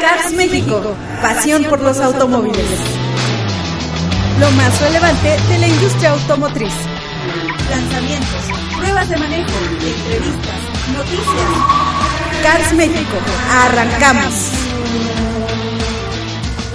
Cars México, pasión por los automóviles. Lo más relevante de la industria automotriz. Lanzamientos, pruebas de manejo, entrevistas, noticias. Cars México, arrancamos.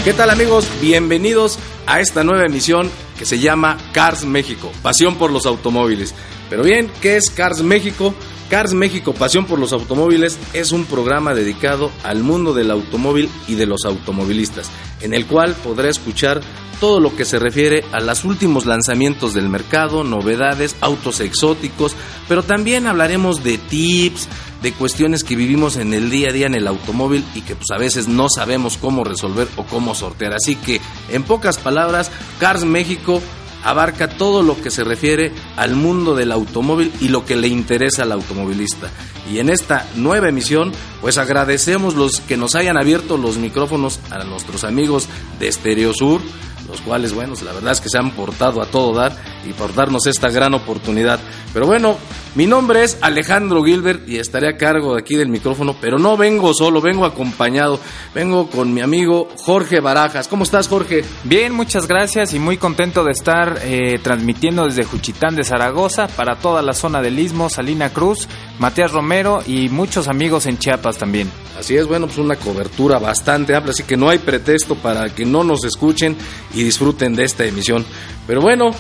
¿Qué tal amigos? Bienvenidos a esta nueva emisión se llama Cars México, pasión por los automóviles. Pero bien, ¿qué es Cars México? Cars México, Pasión por los Automóviles, es un programa dedicado al mundo del automóvil y de los automovilistas, en el cual podrá escuchar todo lo que se refiere a los últimos lanzamientos del mercado, novedades, autos exóticos, pero también hablaremos de tips, de cuestiones que vivimos en el día a día en el automóvil y que pues a veces no sabemos cómo resolver o cómo sortear. Así que, en pocas palabras, Cars México abarca todo lo que se refiere al mundo del automóvil y lo que le interesa al automovilista. Y en esta nueva emisión, pues agradecemos los que nos hayan abierto los micrófonos a nuestros amigos de Stereo Sur, los cuales, bueno, la verdad es que se han portado a todo dar y por darnos esta gran oportunidad. Pero bueno, mi nombre es Alejandro Gilbert y estaré a cargo de aquí del micrófono, pero no vengo solo, vengo acompañado, vengo con mi amigo Jorge Barajas. ¿Cómo estás, Jorge? Bien, muchas gracias y muy contento de estar eh, transmitiendo desde Juchitán de Zaragoza para toda la zona del Istmo, Salina Cruz, Matías Romero y muchos amigos en Chiapas también. Así es, bueno, pues una cobertura bastante amplia, así que no hay pretexto para que no nos escuchen y disfruten de esta emisión. Pero bueno,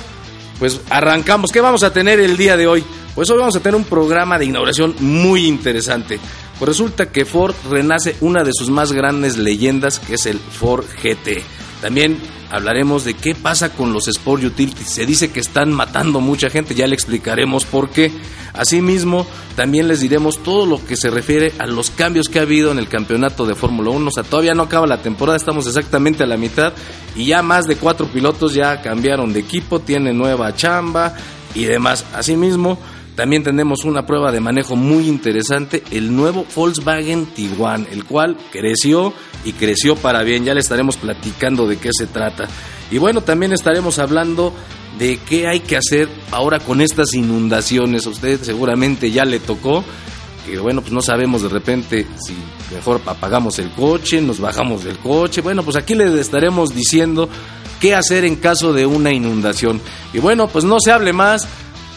pues arrancamos. ¿Qué vamos a tener el día de hoy? Pues hoy vamos a tener un programa de inauguración muy interesante. Pues resulta que Ford renace una de sus más grandes leyendas, que es el Ford GT. También hablaremos de qué pasa con los Sport Utilities. Se dice que están matando mucha gente, ya le explicaremos por qué. Asimismo, también les diremos todo lo que se refiere a los cambios que ha habido en el campeonato de Fórmula 1. O sea, todavía no acaba la temporada, estamos exactamente a la mitad y ya más de cuatro pilotos ya cambiaron de equipo, tienen nueva chamba y demás. Asimismo, también tenemos una prueba de manejo muy interesante, el nuevo Volkswagen Tiguan, el cual creció y creció para bien. Ya le estaremos platicando de qué se trata. Y bueno, también estaremos hablando de qué hay que hacer ahora con estas inundaciones. A usted seguramente ya le tocó. Que bueno, pues no sabemos de repente si mejor apagamos el coche, nos bajamos del coche. Bueno, pues aquí le estaremos diciendo qué hacer en caso de una inundación. Y bueno, pues no se hable más.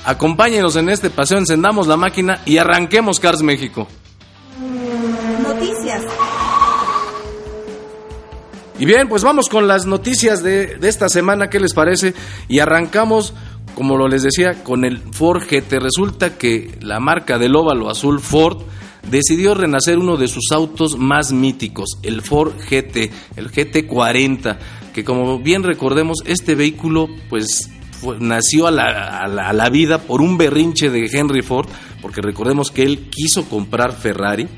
Acompáñenos en este paseo, encendamos la máquina y arranquemos Cars México. Noticias. Y bien, pues vamos con las noticias de, de, esta semana, ¿qué les parece? Y arrancamos, como lo les decía, con el Ford GT. Resulta que la marca del óvalo azul Ford decidió renacer uno de sus autos más míticos, el Ford GT, el GT40, que como bien recordemos, este vehículo pues nació a la, a, la, a la, vida por un berrinche de Henry Ford, porque recordemos que él quiso comprar Ferrari.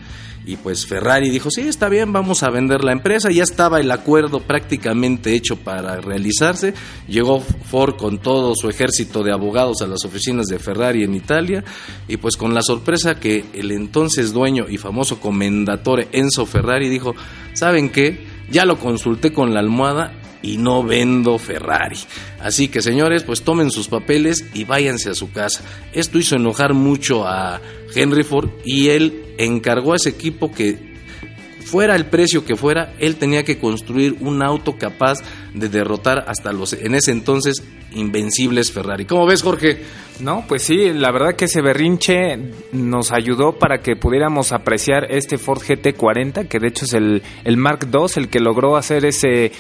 Y pues Ferrari dijo, sí, está bien, vamos a vender la empresa. Ya estaba el acuerdo prácticamente hecho para realizarse. Llegó Ford con todo su ejército de abogados a las oficinas de Ferrari en Italia. Y pues con la sorpresa que el entonces dueño y famoso comendatore Enzo Ferrari dijo, ¿saben qué? Ya lo consulté con la almohada y no vendo Ferrari. Así que señores, pues tomen sus papeles y váyanse a su casa. Esto hizo enojar mucho a Henry Ford y él encargó a ese equipo que fuera el precio que fuera, él tenía que construir un auto capaz de derrotar hasta los en ese entonces invencibles Ferrari. ¿Cómo ves, Jorge? No, pues sí, la verdad que ese berrinche nos ayudó para que pudiéramos apreciar este Ford GT40, que de hecho es el, el Mark II, el que logró hacer ese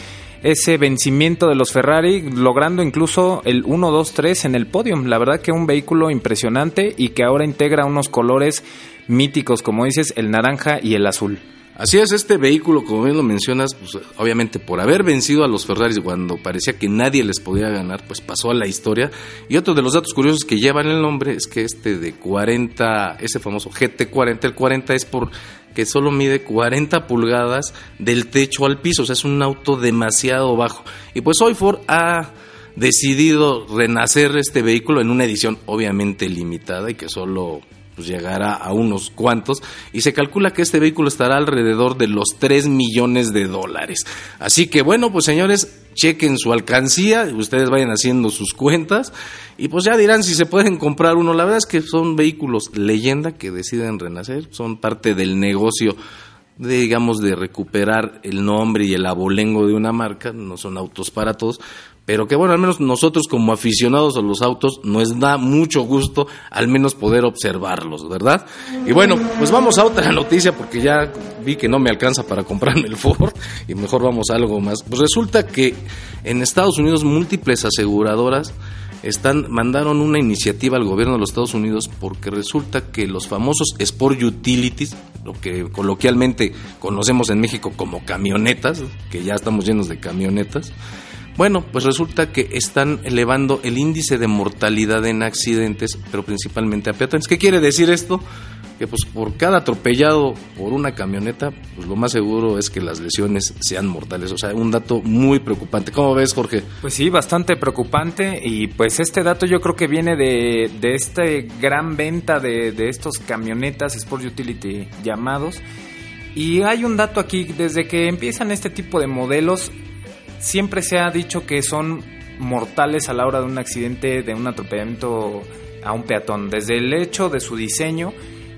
ese vencimiento de los Ferrari, logrando incluso el 1, 2, 3 en el podium. La verdad que un vehículo impresionante y que ahora integra unos colores míticos, como dices, el naranja y el azul. Así es, este vehículo, como bien lo mencionas, pues, obviamente por haber vencido a los Ferraris cuando parecía que nadie les podía ganar, pues pasó a la historia. Y otro de los datos curiosos que llevan el nombre es que este de 40, ese famoso GT40, el 40 es por que solo mide 40 pulgadas del techo al piso, o sea, es un auto demasiado bajo. Y pues hoy Ford ha decidido renacer este vehículo en una edición obviamente limitada y que solo pues llegará a unos cuantos y se calcula que este vehículo estará alrededor de los 3 millones de dólares. Así que bueno, pues señores, chequen su alcancía, ustedes vayan haciendo sus cuentas y pues ya dirán si se pueden comprar uno. La verdad es que son vehículos leyenda que deciden renacer, son parte del negocio de, digamos, de recuperar el nombre y el abolengo de una marca, no son autos para todos, pero que bueno, al menos nosotros como aficionados a los autos nos da mucho gusto al menos poder observarlos, ¿verdad? Y bueno, pues vamos a otra noticia porque ya vi que no me alcanza para comprarme el Ford y mejor vamos a algo más. Pues resulta que en Estados Unidos múltiples aseguradoras están mandaron una iniciativa al gobierno de los Estados Unidos porque resulta que los famosos sport utilities, lo que coloquialmente conocemos en México como camionetas, que ya estamos llenos de camionetas, bueno, pues resulta que están elevando el índice de mortalidad en accidentes, pero principalmente a peatones. ¿Qué quiere decir esto? Que pues por cada atropellado por una camioneta, pues lo más seguro es que las lesiones sean mortales. O sea, un dato muy preocupante. ¿Cómo ves, Jorge? Pues sí, bastante preocupante. Y pues este dato yo creo que viene de, de esta gran venta de, de estos camionetas Sport Utility llamados. Y hay un dato aquí, desde que empiezan este tipo de modelos, siempre se ha dicho que son mortales a la hora de un accidente, de un atropellamiento a un peatón. Desde el hecho de su diseño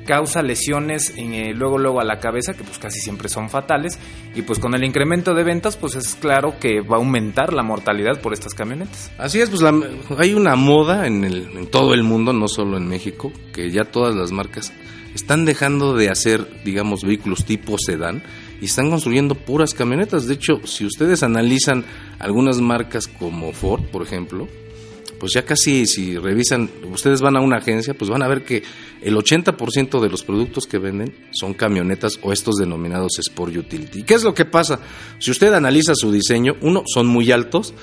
causa lesiones eh, luego luego a la cabeza que pues casi siempre son fatales y pues con el incremento de ventas pues es claro que va a aumentar la mortalidad por estas camionetas. Así es, pues hay una moda en, el, en todo el mundo, no solo en México, que ya todas las marcas están dejando de hacer, digamos, vehículos tipo sedán y están construyendo puras camionetas. De hecho, si ustedes analizan algunas marcas como Ford, por ejemplo, pues ya casi si revisan, ustedes van a una agencia, pues van a ver que el 80% de los productos que venden son camionetas o estos denominados Sport Utility. ¿Qué es lo que pasa? Si usted analiza su diseño, uno, son muy altos,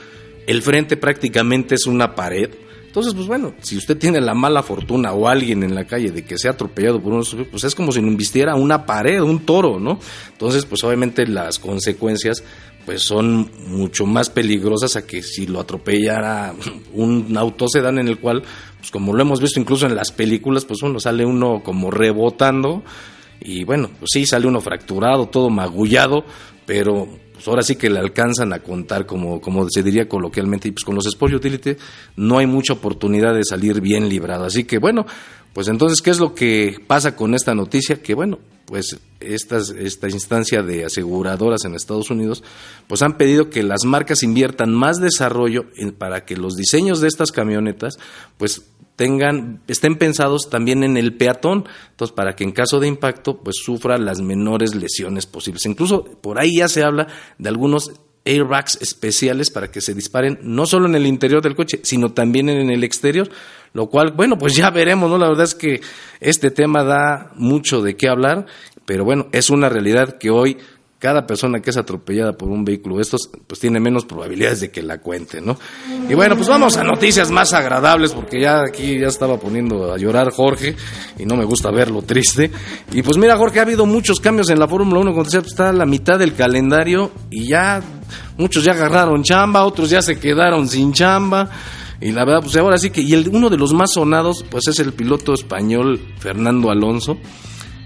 el frente prácticamente es una pared, entonces, pues bueno, si usted tiene la mala fortuna o alguien en la calle de que sea atropellado por uno, pues es como si no invistiera una pared, un toro, ¿no? Entonces, pues obviamente las consecuencias pues son mucho más peligrosas a que si lo atropellara un auto sedán en el cual, pues como lo hemos visto incluso en las películas, pues uno sale uno como rebotando y bueno, pues sí, sale uno fracturado, todo magullado, pero pues ahora sí que le alcanzan a contar, como, como se diría coloquialmente, y pues con los Sport Utility no hay mucha oportunidad de salir bien librado. Así que bueno, pues entonces, ¿qué es lo que pasa con esta noticia? Que bueno, pues estas, esta instancia de aseguradoras en Estados Unidos, pues han pedido que las marcas inviertan más desarrollo para que los diseños de estas camionetas, pues tengan, estén pensados también en el peatón, entonces para que en caso de impacto pues sufra las menores lesiones posibles. Incluso por ahí ya se habla de algunos airbags especiales para que se disparen no solo en el interior del coche, sino también en el exterior, lo cual, bueno, pues ya veremos, ¿no? La verdad es que este tema da mucho de qué hablar, pero bueno, es una realidad que hoy cada persona que es atropellada por un vehículo estos, pues tiene menos probabilidades de que la cuente, ¿no? Y bueno, pues vamos a noticias más agradables, porque ya aquí ya estaba poniendo a llorar Jorge, y no me gusta verlo triste. Y pues mira, Jorge, ha habido muchos cambios en la Fórmula 1, como decía, pues está a la mitad del calendario, y ya muchos ya agarraron chamba, otros ya se quedaron sin chamba. Y la verdad, pues ahora sí que, y el, uno de los más sonados, pues es el piloto español Fernando Alonso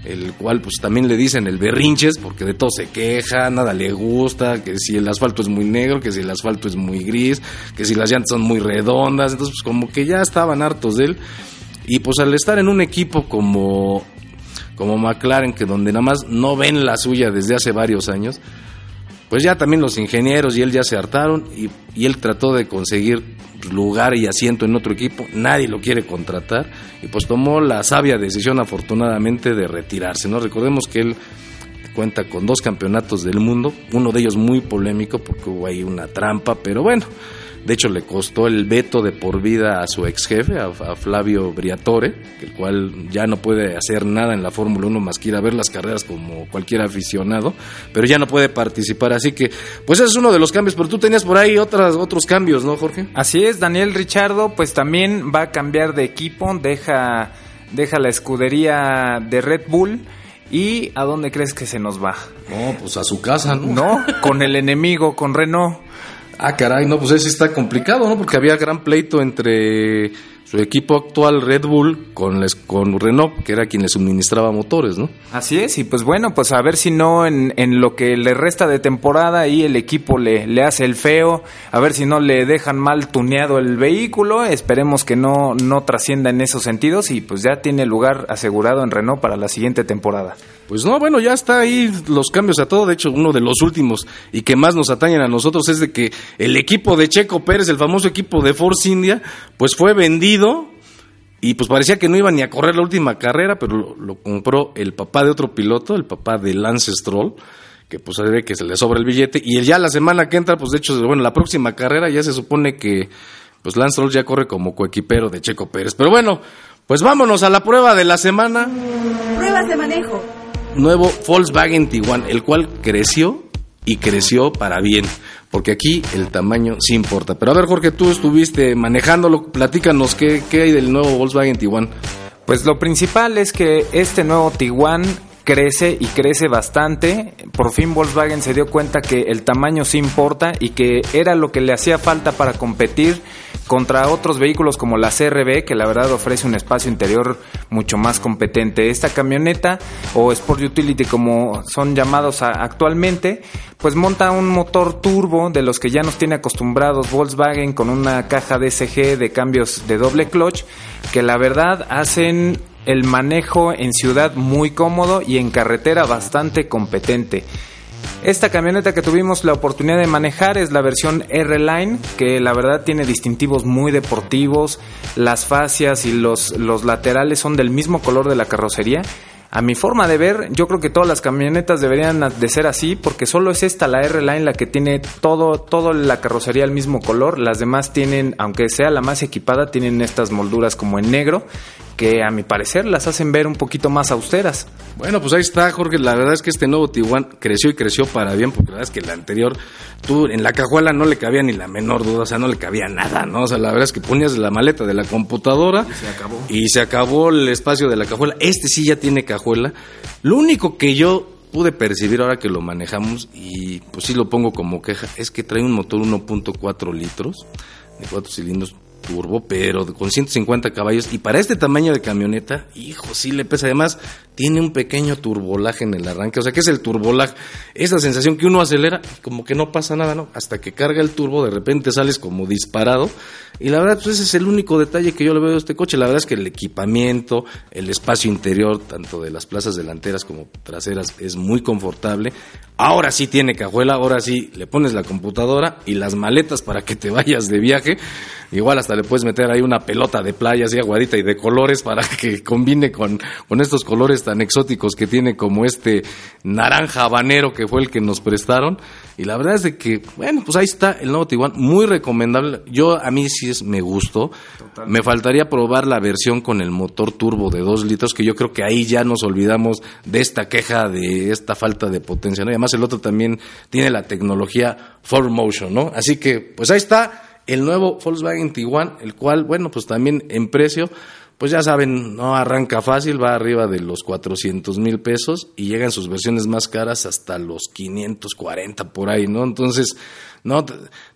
el cual pues también le dicen el berrinches porque de todo se queja, nada le gusta, que si el asfalto es muy negro, que si el asfalto es muy gris, que si las llantas son muy redondas, entonces pues como que ya estaban hartos de él. Y pues al estar en un equipo como como McLaren que donde nada más no ven la suya desde hace varios años, pues ya también los ingenieros y él ya se hartaron y, él trató de conseguir lugar y asiento en otro equipo, nadie lo quiere contratar y pues tomó la sabia decisión afortunadamente de retirarse, ¿no? Recordemos que él cuenta con dos campeonatos del mundo, uno de ellos muy polémico porque hubo ahí una trampa, pero bueno, de hecho, le costó el veto de por vida a su ex jefe, a, Flavio Briatore, el cual ya no puede hacer nada en la Fórmula 1 más que ir a ver las carreras como cualquier aficionado, pero ya no puede participar. Así que, pues ese es uno de los cambios. Pero tú tenías por ahí otras, otros cambios, ¿no, Jorge? Así es, Daniel Richardo, pues también va a cambiar de equipo, deja, deja la escudería de Red Bull. ¿Y a dónde crees que se nos va? No, pues a su casa, ¿no? No, con el enemigo, con Renault. Ah, caray, no, pues ese está complicado, ¿no? Porque había gran pleito entre su equipo actual Red Bull con, con Renault, que era quien le suministraba motores, ¿no? Así es, y pues bueno, pues a ver si no en, en lo que le resta de temporada ahí el equipo le, le hace el feo, a ver si no le dejan mal tuneado el vehículo, esperemos que no, no trascienda en esos sentidos y pues ya tiene lugar asegurado en Renault para la siguiente temporada. Pues no, bueno, ya está ahí los cambios a todo. De hecho, uno de los últimos y que más nos atañen a nosotros es de que el equipo de Checo Pérez, el famoso equipo de Force India, pues fue vendido y pues parecía que no iba ni a correr la última carrera, pero lo, compró el papá de otro piloto, el papá de Lance Stroll que pues se que se le sobra el billete. Y ya la semana que entra pues de hecho bueno la próxima carrera ya se supone que pues Lance Stroll ya corre como coequipero de Checo Pérez. Pero bueno pues vámonos a la prueba de la semana. Pruebas de manejo nuevo Volkswagen Tiguan el cual creció y creció para bien porque aquí el tamaño sí importa. Pero a ver Jorge tú estuviste manejándolo platícanos qué, qué hay del nuevo Volkswagen Tiguan pues lo principal es que este nuevo Tiguan crece y crece bastante. Por fin Volkswagen se dio cuenta que el tamaño sí importa y que era lo que le hacía falta para competir contra otros vehículos como la CRB, que la verdad ofrece un espacio interior mucho más competente. Esta camioneta o Sport Utility como son llamados actualmente, pues monta un motor turbo de los que ya nos tiene acostumbrados Volkswagen con una caja DSG de cambios de doble clutch, que la verdad hacen el manejo en ciudad muy cómodo y en carretera bastante competente. Esta camioneta que tuvimos la oportunidad de manejar es la versión R-Line, que la verdad tiene distintivos muy deportivos, las fascias y los, los laterales son del mismo color de la carrocería a mi forma de ver, yo creo que todas las camionetas deberían de ser así, porque solo es esta, la R-Line, la que tiene todo, todo la carrocería el mismo color. Las demás tienen, aunque sea la más equipada, tienen estas molduras como en negro, que a mi parecer las hacen ver un poquito más austeras. Bueno, pues ahí está, Jorge. La verdad es que este nuevo Tiguan creció y creció para bien, porque la verdad es que el anterior, tú en la cajuela no le cabía ni la menor duda, o sea, no le cabía nada, ¿no? O sea, la verdad es que ponías la maleta de la computadora y se acabó, y se acabó el espacio de la cajuela. Este sí ya tiene cajuela lo único que yo pude percibir ahora que lo manejamos, y pues sí lo pongo como queja, es que trae un motor 1.4 litros de 4 cilindros turbo, pero con 150 caballos. Y para este tamaño de camioneta, hijo, sí le pesa. Además, tiene un pequeño turbolaje en el arranque. O sea, ¿qué es el turbolaje? Esa sensación que uno acelera, como que no pasa nada, ¿no? Hasta que carga el turbo, de repente sales como disparado. Y la verdad, pues ese es el único detalle que yo le veo a este coche. La verdad es que el equipamiento, el espacio interior, tanto de las plazas delanteras como traseras, es muy confortable. Ahora sí tiene cajuela, ahora sí le pones la computadora y las maletas para que te vayas de viaje. Igual hasta le puedes meter ahí una pelota de playa así aguadita y de colores para que combine con, con estos colores tan exóticos que tiene como este naranja habanero que fue el que nos prestaron. Y la verdad es de que, bueno, pues ahí está el nuevo Tiguan, muy recomendable. Yo a mí sí es, me gustó. Me faltaría probar la versión con el motor turbo de 2 litros, que yo creo que ahí ya nos olvidamos de esta queja, de esta falta de potencia. ¿no? Y además el otro también tiene la tecnología 4Motion, ¿no? Así que, pues ahí está el nuevo Volkswagen Tiguan, el cual, bueno, pues también en precio pues ya saben, no arranca fácil, va arriba de los 400 mil pesos y llegan sus versiones más caras hasta los 540 por ahí, ¿no? Entonces, no,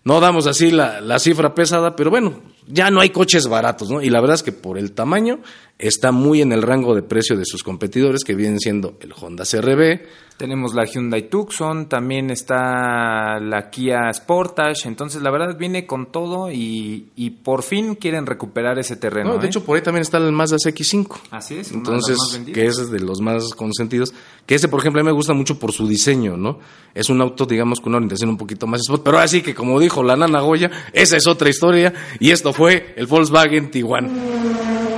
no damos así la, la cifra pesada, pero bueno, ya no hay coches baratos, ¿no? Y la verdad es que por el tamaño está muy en el rango de precio de sus competidores, que vienen siendo el Honda CRB. Tenemos la Hyundai Tucson, también está la Kia Sportage, entonces la verdad viene con todo y, y por fin quieren recuperar ese terreno. No, de ¿eh? hecho, por ahí también está el Mazda CX5. Así es, entonces, que es de los más consentidos. Que ese, por ejemplo, a mí me gusta mucho por su diseño, ¿no? Es un auto, digamos, con una orientación un poquito más sport, pero así que, como dijo la nana Goya, esa es otra historia y esto fue el Volkswagen Tiguan.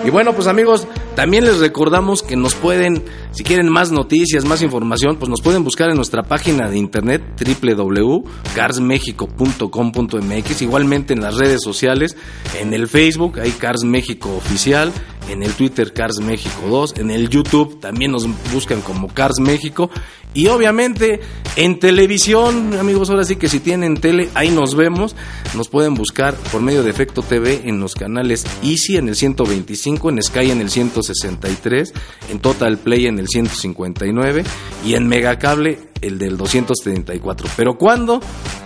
Y bueno, pues amigos, también les recordamos que nos pueden, si quieren más noticias, más información, pues nos pueden buscar en nuestra página de internet www.carsmexico.com.mx, igualmente en las redes sociales, en el Facebook, hay Cars México Oficial, en el Twitter Cars México 2, en el YouTube también nos buscan como Cars México y obviamente en televisión, amigos, ahora sí que si tienen tele, ahí nos vemos, nos pueden buscar por medio de Efecto TV en los canales Easy en el 125, en Sky en el 163, en Total Play en el 159 y en Megacable el del 234. Pero ¿cuándo?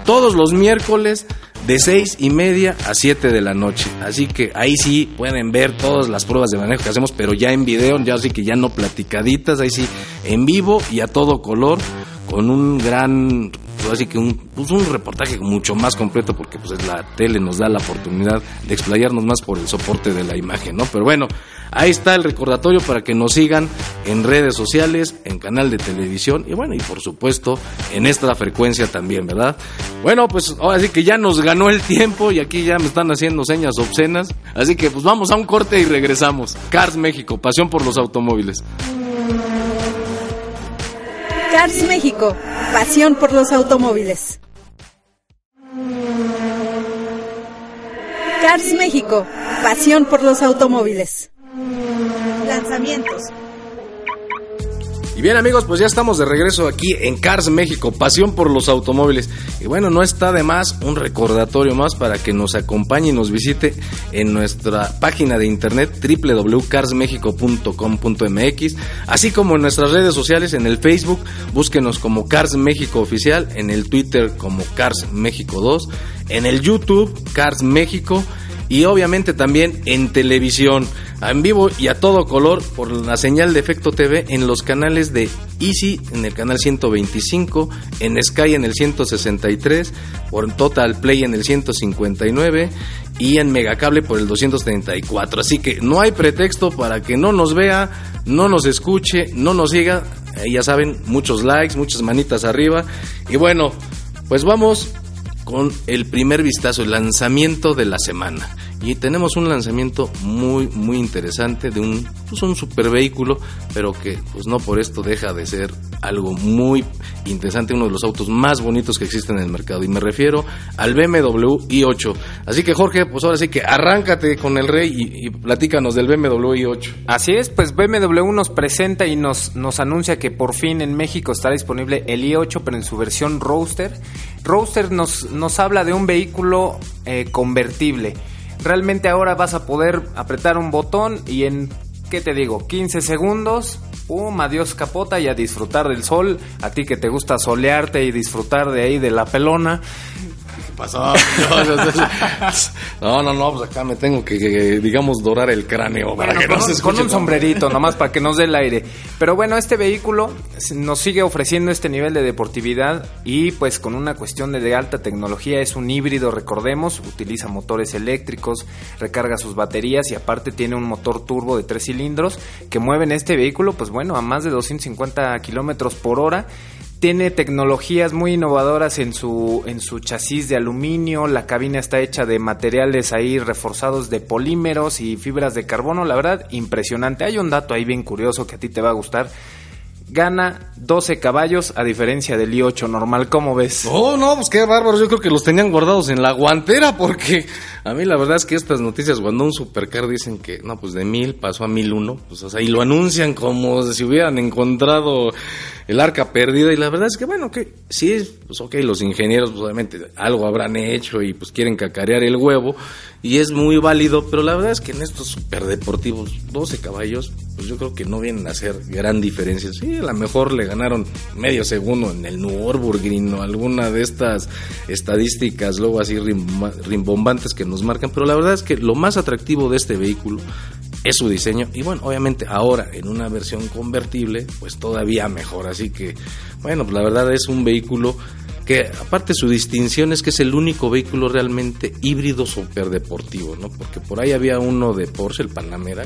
Todos los miércoles de 6 y media a 7 de la noche. Así que ahí sí pueden ver todas las pruebas de manejo que hacemos, pero ya en video, ya así que ya no platicaditas, ahí sí en vivo y a todo color, con un gran pues así que un, pues un reportaje mucho más completo porque pues la tele nos da la oportunidad de explayarnos más por el soporte de la imagen, ¿no? Pero bueno, ahí está el recordatorio para que nos sigan en redes sociales, en canal de televisión y bueno, y por supuesto en esta frecuencia también, ¿verdad? Bueno, pues ahora sí que ya nos ganó el tiempo y aquí ya me están haciendo señas obscenas, así que pues vamos a un corte y regresamos. Cars México, pasión por los automóviles. Cars México, pasión por los automóviles. Cars México, pasión por los automóviles. Lanzamientos. Bien amigos, pues ya estamos de regreso aquí en Cars México, pasión por los automóviles. Y bueno, no está de más un recordatorio más para que nos acompañe y nos visite en nuestra página de internet www.carsmexico.com.mx, así como en nuestras redes sociales, en el Facebook, búsquenos como Cars México Oficial, en el Twitter como Cars México 2, en el YouTube Cars México y obviamente también en televisión, en vivo y a todo color por la señal de Efecto TV en los canales de Easy en el canal 125, en Sky en el 163, por Total Play en el 159 y en Megacable por el 234. Así que no hay pretexto para que no nos vea, no nos escuche, no nos siga. ya saben, muchos likes, muchas manitas arriba. Y bueno, pues vamos con el primer vistazo, el lanzamiento de la semana. Y tenemos un lanzamiento muy, muy interesante de un, pues un super vehículo, pero que pues no por esto deja de ser algo muy interesante, uno de los autos más bonitos que existen en el mercado. Y me refiero al BMW i8. Así que Jorge, pues ahora sí que arráncate con el rey y, platícanos del BMW i8. Así es, pues BMW nos presenta y nos, nos anuncia que por fin en México está disponible el i8, pero en su versión Roadster. Roadster nos, nos habla de un vehículo eh, convertible. Realmente ahora vas a poder apretar un botón y en, ¿qué te digo? 15 segundos, pum, adiós capota y a disfrutar del sol. A ti que te gusta solearte y disfrutar de ahí de la pelona. ¿Qué pasó? No, no, no, pues acá me tengo que, digamos, dorar el cráneo para que no se escuche con un sombrerito, nomás para que nos dé el aire. Pero bueno, este vehículo nos sigue ofreciendo este nivel de deportividad y pues con una cuestión de, de alta tecnología. Es un híbrido, recordemos, utiliza motores eléctricos, recarga sus baterías y aparte tiene un motor turbo de tres cilindros que mueven este vehículo, pues bueno, a más de 250 kilómetros por hora. Tiene tecnologías muy innovadoras en su, en su chasis de aluminio, la cabina está hecha de materiales ahí reforzados de polímeros y fibras de carbono, la verdad, impresionante. Hay un dato ahí bien curioso que a ti te va a gustar. Gana 12 caballos a diferencia del i8 normal, ¿cómo ves? Oh, no, pues qué bárbaro. Yo creo que los tenían guardados en la guantera porque a mí la verdad es que estas noticias cuando un supercar dicen que no, pues de mil pasó a mil uno, pues o sea, y lo anuncian como si hubieran encontrado el arca perdida y la verdad es que bueno, que sí, pues ok, los ingenieros pues, obviamente algo habrán hecho y pues quieren cacarear el huevo y es muy válido, pero la verdad es que en estos superdeportivos 12 caballos, pues yo creo que no vienen a hacer gran diferencia. Sí, a lo mejor le ganaron medio segundo en el Nürburgring o alguna de estas estadísticas luego así rimbombantes que nos marcan, pero la verdad es que lo más atractivo de este vehículo es su diseño y bueno, obviamente ahora en una versión convertible, pues todavía mejor, así que bueno, pues la verdad es un vehículo que aparte su distinción es que es el único vehículo realmente híbrido superdeportivo, ¿no? Porque por ahí había uno de Porsche, el Panamera,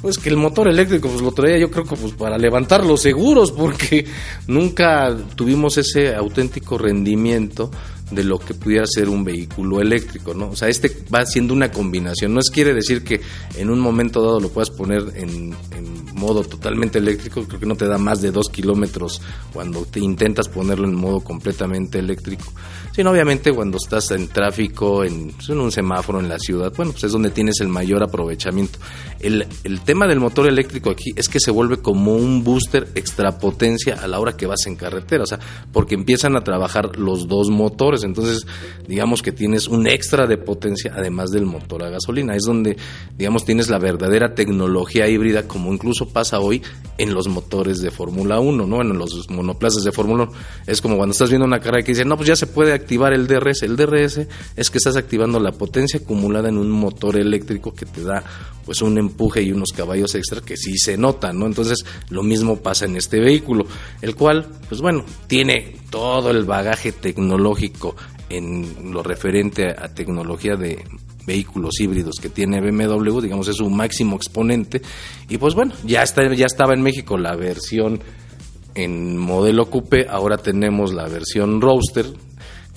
pues que el motor eléctrico pues lo traía yo creo que pues para levantar los seguros porque nunca tuvimos ese auténtico rendimiento de lo que pudiera ser un vehículo eléctrico, ¿no? O sea, este va siendo una combinación. No es quiere decir que en un momento dado lo puedas poner en, en modo totalmente eléctrico, creo que no te da más de dos kilómetros cuando te intentas ponerlo en modo completamente eléctrico. Sino obviamente cuando estás en tráfico, en, en un semáforo en la ciudad, bueno, pues es donde tienes el mayor aprovechamiento. El, el tema del motor eléctrico aquí es que se vuelve como un booster extra potencia a la hora que vas en carretera, o sea, porque empiezan a trabajar los dos motores, entonces digamos que tienes un extra de potencia además del motor a gasolina. Es donde, digamos, tienes la verdadera tecnología híbrida, como incluso pasa hoy en los motores de Fórmula 1, ¿no? En los monoplazas de Fórmula 1. Es como cuando estás viendo una carrera que dice, no, pues ya se puede activar el DRS. El DRS es que estás activando la potencia acumulada en un motor eléctrico que te da pues un empuje y unos caballos extra que sí se notan, ¿no? Entonces, lo mismo pasa en este vehículo, el cual, pues bueno, tiene todo el bagaje tecnológico en lo referente a tecnología de vehículos híbridos que tiene BMW, digamos es su máximo exponente y pues bueno, ya está ya estaba en México la versión en modelo coupé, ahora tenemos la versión roadster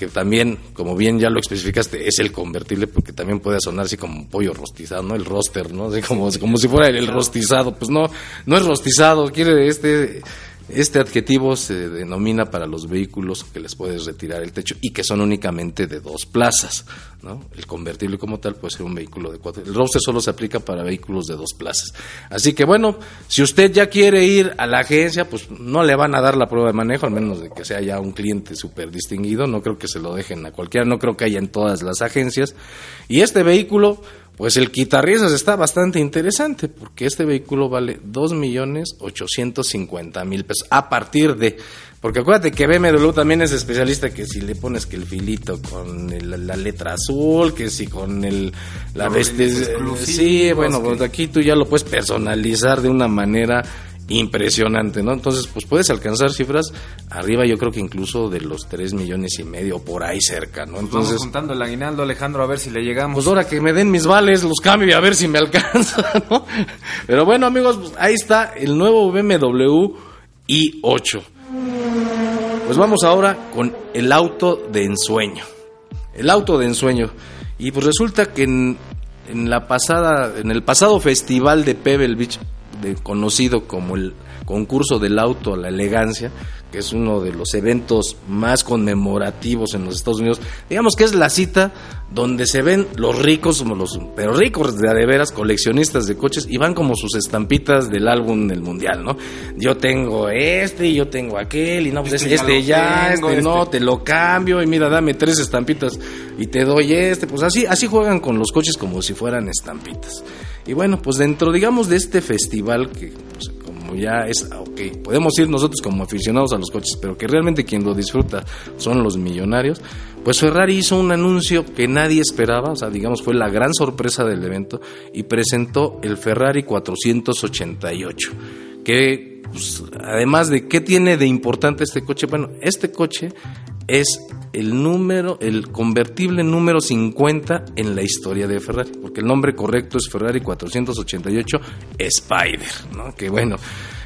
que también, como bien ya lo especificaste, es el convertible, porque también puede sonar así como un pollo rostizado, ¿no? El roster, ¿no? Como, como si fuera el rostizado. Pues no, no es rostizado, quiere este este adjetivo se denomina para los vehículos que les puedes retirar el techo y que son únicamente de dos plazas. ¿no? El convertible como tal puede ser un vehículo de cuatro. El roster solo se aplica para vehículos de dos plazas. Así que bueno, si usted ya quiere ir a la agencia, pues no le van a dar la prueba de manejo, al menos de que sea ya un cliente súper distinguido. No creo que se lo dejen a cualquiera, no creo que haya en todas las agencias. Y este vehículo pues el quitarriesgos está bastante interesante porque este vehículo vale dos millones ochocientos mil pesos a partir de porque acuérdate que BMW también es especialista que si le pones que el filito con la letra azul, que si con el la veste, sí, bueno, pues aquí tú ya lo puedes personalizar de una manera impresionante, ¿no? Entonces, pues puedes alcanzar cifras arriba, yo creo que incluso de los 3 millones y medio, por ahí cerca, ¿no? Entonces, Vamos juntando el aguinaldo, Alejandro, a ver si le llegamos. Pues ahora que me den mis vales, los cambio y a ver si me alcanza, ¿no? Pero bueno, amigos, pues ahí está el nuevo BMW i8. Pues vamos ahora con el auto de ensueño. El auto de ensueño. Y pues resulta que en, en la pasada, en el pasado festival de Pebble Beach, conocido como el concurso del auto a la elegancia, que es uno de los eventos más conmemorativos en los Estados Unidos. Digamos que es la cita donde se ven los ricos, los, pero ricos de veras, coleccionistas de coches, y van como sus estampitas del álbum del mundial, ¿no? Yo tengo este, y yo tengo aquel, y no, pues este, este ya, este no, este. te lo cambio, y mira, dame tres estampitas, y te doy este, pues así, así juegan con los coches como si fueran estampitas. Y bueno, pues dentro, digamos, de este festival que pues, ya es, ok, podemos ir nosotros como aficionados a los coches, pero que realmente quien lo disfruta son los millonarios, pues Ferrari hizo un anuncio que nadie esperaba, o sea, digamos, fue la gran sorpresa del evento y presentó el Ferrari 488, que pues, además de qué tiene de importante este coche, bueno, este coche es el número, el convertible número 50 en la historia de Ferrari, porque el nombre correcto es Ferrari 488 Spider, ¿no? Que bueno,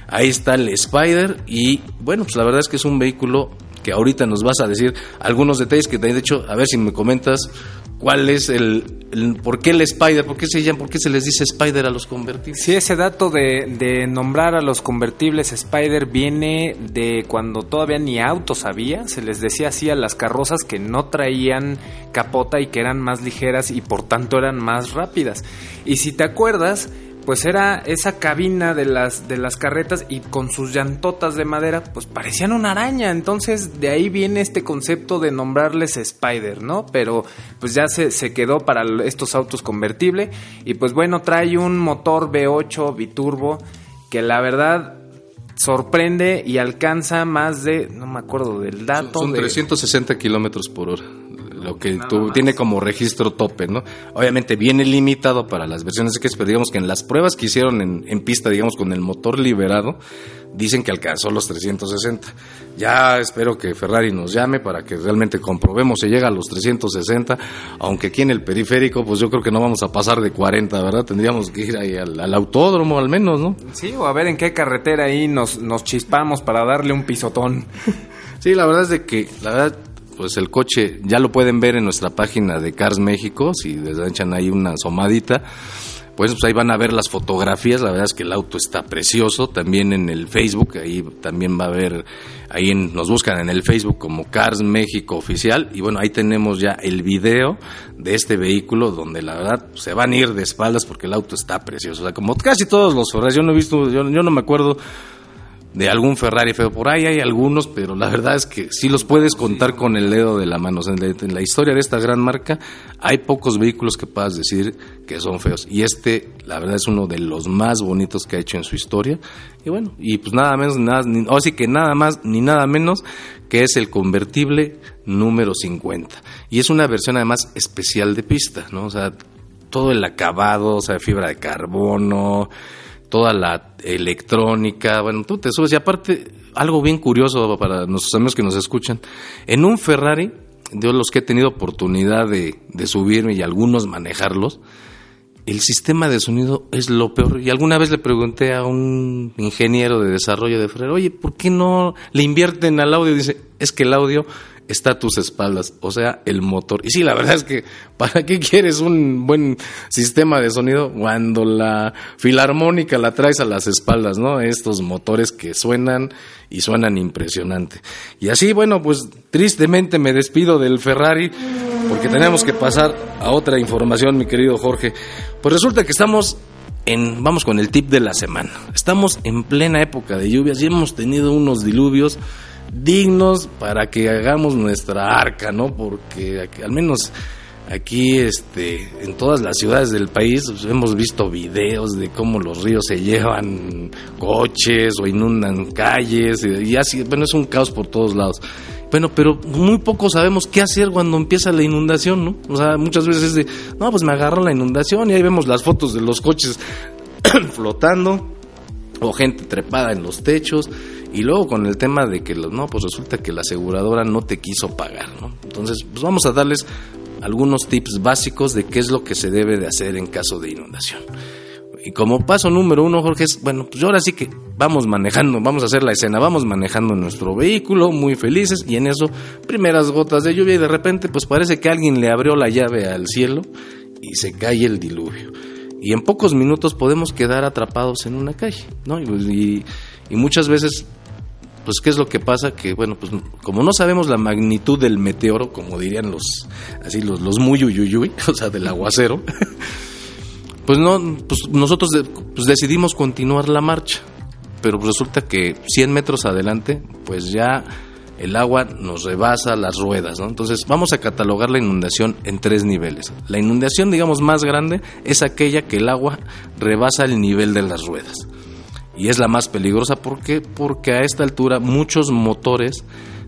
ahí está el Spider y bueno, pues la verdad es que es un vehículo que ahorita nos vas a decir algunos detalles que de hecho, a ver si me comentas cuál es el, por qué el Spider, por qué se por qué se les dice Spider a los convertibles. Sí, ese dato de, de, nombrar a los convertibles Spider viene de cuando todavía ni autos había, se les decía así a las carrozas que no traían capota y que eran más ligeras y por tanto eran más rápidas. Y si te acuerdas, pues era esa cabina de las, de las carretas y con sus llantotas de madera, pues parecían una araña. Entonces de ahí viene este concepto de nombrarles Spider, ¿no? Pero pues ya se, se quedó para estos autos convertible. Y pues bueno, trae un motor V8 biturbo que la verdad sorprende y alcanza más de, no me acuerdo del dato. Son, 360 kilómetros por hora lo que tú, tiene como registro tope, ¿no? Obviamente viene limitado para las versiones X, pero digamos que en las pruebas que hicieron en, en, pista, digamos, con el motor liberado, dicen que alcanzó los 360. Ya espero que Ferrari nos llame para que realmente comprobemos si llega a los 360, aunque aquí en el periférico, pues yo creo que no vamos a pasar de 40, ¿verdad? Tendríamos que ir ahí al, autódromo al menos, ¿no? Sí, o a ver en qué carretera ahí nos, nos chispamos para darle un pisotón. sí, la verdad es de que, la verdad, pues el coche ya lo pueden ver en nuestra página de Cars México, si les echan ahí una asomadita, pues, pues, ahí van a ver las fotografías, la verdad es que el auto está precioso, también en el Facebook, ahí también va a ver, ahí nos buscan en el Facebook como Cars México Oficial, y bueno, ahí tenemos ya el video de este vehículo, donde la verdad se van a ir de espaldas porque el auto está precioso, o sea, como casi todos los horas, yo no he visto, yo, yo no me acuerdo de algún Ferrari feo. Por ahí hay algunos, pero la verdad es que sí los puedes contar con el dedo de la mano. en, la, historia de esta gran marca hay pocos vehículos que puedas decir que son feos. Y este, la verdad, es uno de los más bonitos que ha hecho en su historia. Y bueno, y pues nada menos, nada, o sí que nada más ni nada menos que es el convertible número 50. Y es una versión además especial de pista, ¿no? O sea, todo el acabado, o sea, fibra de carbono, toda la electrónica, bueno, tú te subes y aparte, algo bien curioso para nuestros amigos que nos escuchan, en un Ferrari, de los que he tenido oportunidad de, de subirme y algunos manejarlos, el sistema de sonido es lo peor. Y alguna vez le pregunté a un ingeniero de desarrollo de Ferrari, oye, ¿por qué no le invierten al audio? Dice, es que el audio está a tus espaldas, o sea, el motor. Y sí, la verdad es que, ¿para qué quieres un buen sistema de sonido cuando la filarmónica la traes a las espaldas, ¿no? Estos motores que suenan y suenan impresionante. Y así, bueno, pues tristemente me despido del Ferrari porque tenemos que pasar a otra información, mi querido Jorge. Pues resulta que estamos en, vamos con el tip de la semana. Estamos en plena época de lluvias y hemos tenido unos diluvios dignos para que hagamos nuestra arca, ¿no? Porque al menos aquí este en todas las ciudades del país pues, hemos visto videos de cómo los ríos se llevan coches o inundan calles y así, bueno, es un caos por todos lados. Bueno, pero muy poco sabemos qué hacer cuando empieza la inundación, ¿no? O sea, muchas veces es de, no, pues me agarró la inundación y ahí vemos las fotos de los coches flotando o gente trepada en los techos y luego con el tema de que, no, pues resulta que la aseguradora no te quiso pagar, ¿no? Entonces, pues vamos a darles algunos tips básicos de qué es lo que se debe de hacer en caso de inundación. Y como paso número uno, Jorge, es, bueno, pues ahora sí que vamos manejando, vamos a hacer la escena, vamos manejando nuestro vehículo muy felices y en eso, primeras gotas de lluvia y de repente, pues parece que alguien le abrió la llave al cielo y se cae el diluvio. Y en pocos minutos podemos quedar atrapados en una calle, ¿no? Y, y muchas veces pues qué es lo que pasa que bueno pues como no sabemos la magnitud del meteoro como dirían los así los los muy uyuyuy o sea del aguacero pues no pues nosotros pues decidimos continuar la marcha pero resulta que 100 metros adelante pues ya el agua nos rebasa las ruedas, ¿no? Entonces vamos a catalogar la inundación en tres niveles. La inundación, digamos, más grande es aquella que el agua rebasa el nivel de las ruedas y es la más peligrosa. ¿Por qué? Porque a esta altura muchos motores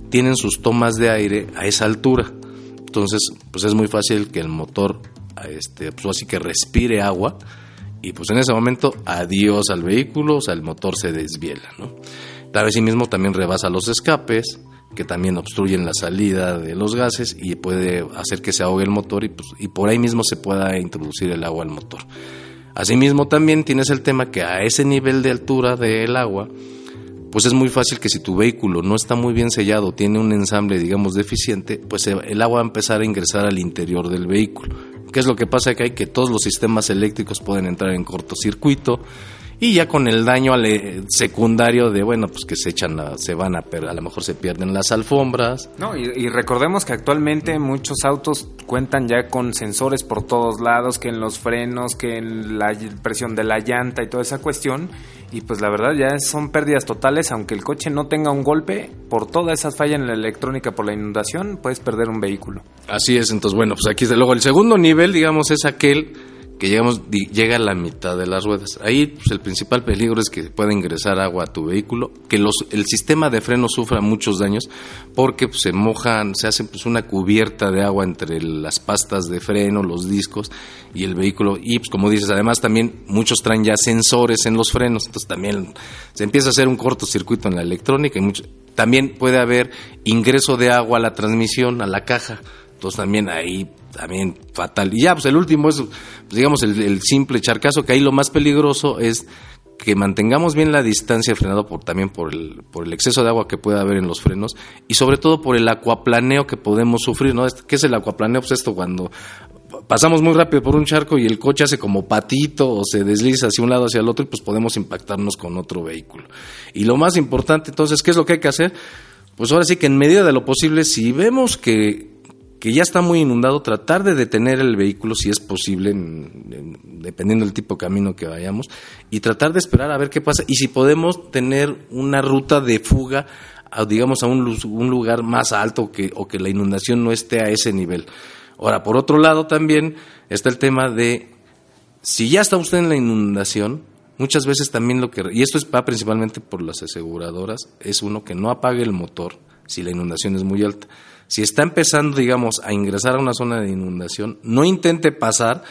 tienen sus tomas de aire a esa altura. Entonces, pues es muy fácil que el motor, este, pues así que respire agua y pues en ese momento adiós al vehículo, o sea, el motor se desviela, ¿no? Vez sí mismo también rebasa los escapes, que también obstruyen la salida de los gases y puede hacer que se ahogue el motor y, pues, y por ahí mismo se pueda introducir el agua al motor. Asimismo también tienes el tema que a ese nivel de altura del agua, pues es muy fácil que si tu vehículo no está muy bien sellado, tiene un ensamble, digamos, deficiente, pues el agua va a empezar a ingresar al interior del vehículo. ¿Qué es lo que pasa? Que hay que todos los sistemas eléctricos pueden entrar en cortocircuito, y ya con el daño secundario de bueno pues que se echan se van a a lo mejor se pierden las alfombras. No y, recordemos que actualmente muchos autos cuentan ya con sensores por todos lados que en los frenos que en la presión de la llanta y toda esa cuestión. Y pues la verdad ya son pérdidas totales aunque el coche no tenga un golpe por toda esa falla en la electrónica por la inundación puedes perder un vehículo. Así es entonces bueno pues aquí desde luego el segundo nivel digamos es aquel que llegamos, llega a la mitad de las ruedas. Ahí pues, el principal peligro es que pueda ingresar agua a tu vehículo, que los, el sistema de freno sufra muchos daños porque pues, se mojan, se hace pues, una cubierta de agua entre las pastas de freno, los discos y el vehículo. Y pues como dices, además también muchos traen ya sensores en los frenos, entonces también se empieza a hacer un cortocircuito en la electrónica y también puede haber ingreso de agua a la transmisión, a la caja. Entonces también ahí también fatal. Y ya, pues el último es, pues, digamos, el, simple charcazo, que ahí lo más peligroso es que mantengamos bien la distancia frenado por también por el, por el exceso de agua que puede haber en los frenos y sobre todo por el acuaplaneo que podemos sufrir, ¿no? ¿Qué es el acuaplaneo? Pues esto cuando pasamos muy rápido por un charco y el coche hace como patito o se desliza hacia un lado hacia el otro y pues podemos impactarnos con otro vehículo. Y lo más importante entonces, ¿qué es lo que hay que hacer? Pues ahora sí que en medida de lo posible, si vemos que que ya está muy inundado, tratar de detener el vehículo si es posible, dependiendo del tipo de camino que vayamos, y tratar de esperar a ver qué pasa y si podemos tener una ruta de fuga, digamos, a un, lugar más alto que, o que la inundación no esté a ese nivel. Ahora, por otro lado también está el tema de, si ya está usted en la inundación, muchas veces también lo que, y esto es va principalmente por las aseguradoras, es uno que no apague el motor si la inundación es muy alta si está empezando, digamos, a ingresar a una zona de inundación, no intente pasar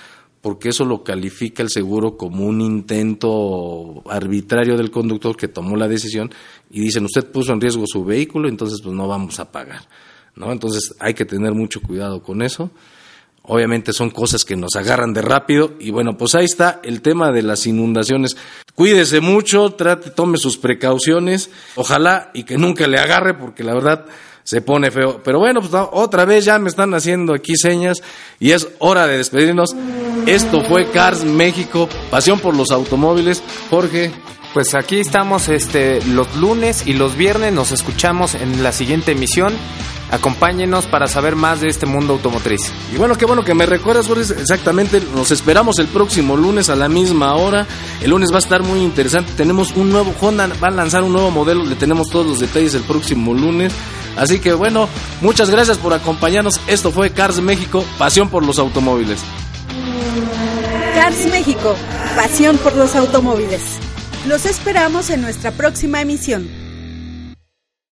porque eso lo califica el seguro como un intento arbitrario del conductor que tomó la decisión y dicen usted puso en riesgo su vehículo, entonces pues no vamos a pagar, ¿no? Entonces hay que tener mucho cuidado con eso. Obviamente son cosas que nos agarran de rápido y bueno, pues ahí está el tema de las inundaciones. Cuídese mucho, trate, tome sus precauciones, ojalá y que nunca le agarre porque la verdad se pone feo. Pero bueno, pues otra vez ya me están haciendo aquí señas y es hora de despedirnos. Esto fue Cars México, pasión por los automóviles. Jorge. Pues aquí estamos este, los lunes y los viernes, nos escuchamos en la siguiente emisión. Acompáñenos para saber más de este mundo automotriz. Y bueno, qué bueno que me recuerdas, Jorge. Exactamente, nos esperamos el próximo lunes a la misma hora. El lunes va a estar muy interesante. Tenemos un nuevo Honda, va a lanzar un nuevo modelo. Le tenemos todos los detalles el próximo lunes. Así que bueno, muchas gracias por acompañarnos. Esto fue Cars México, pasión por los automóviles. Cars México, pasión por los automóviles. Los esperamos en nuestra próxima emisión.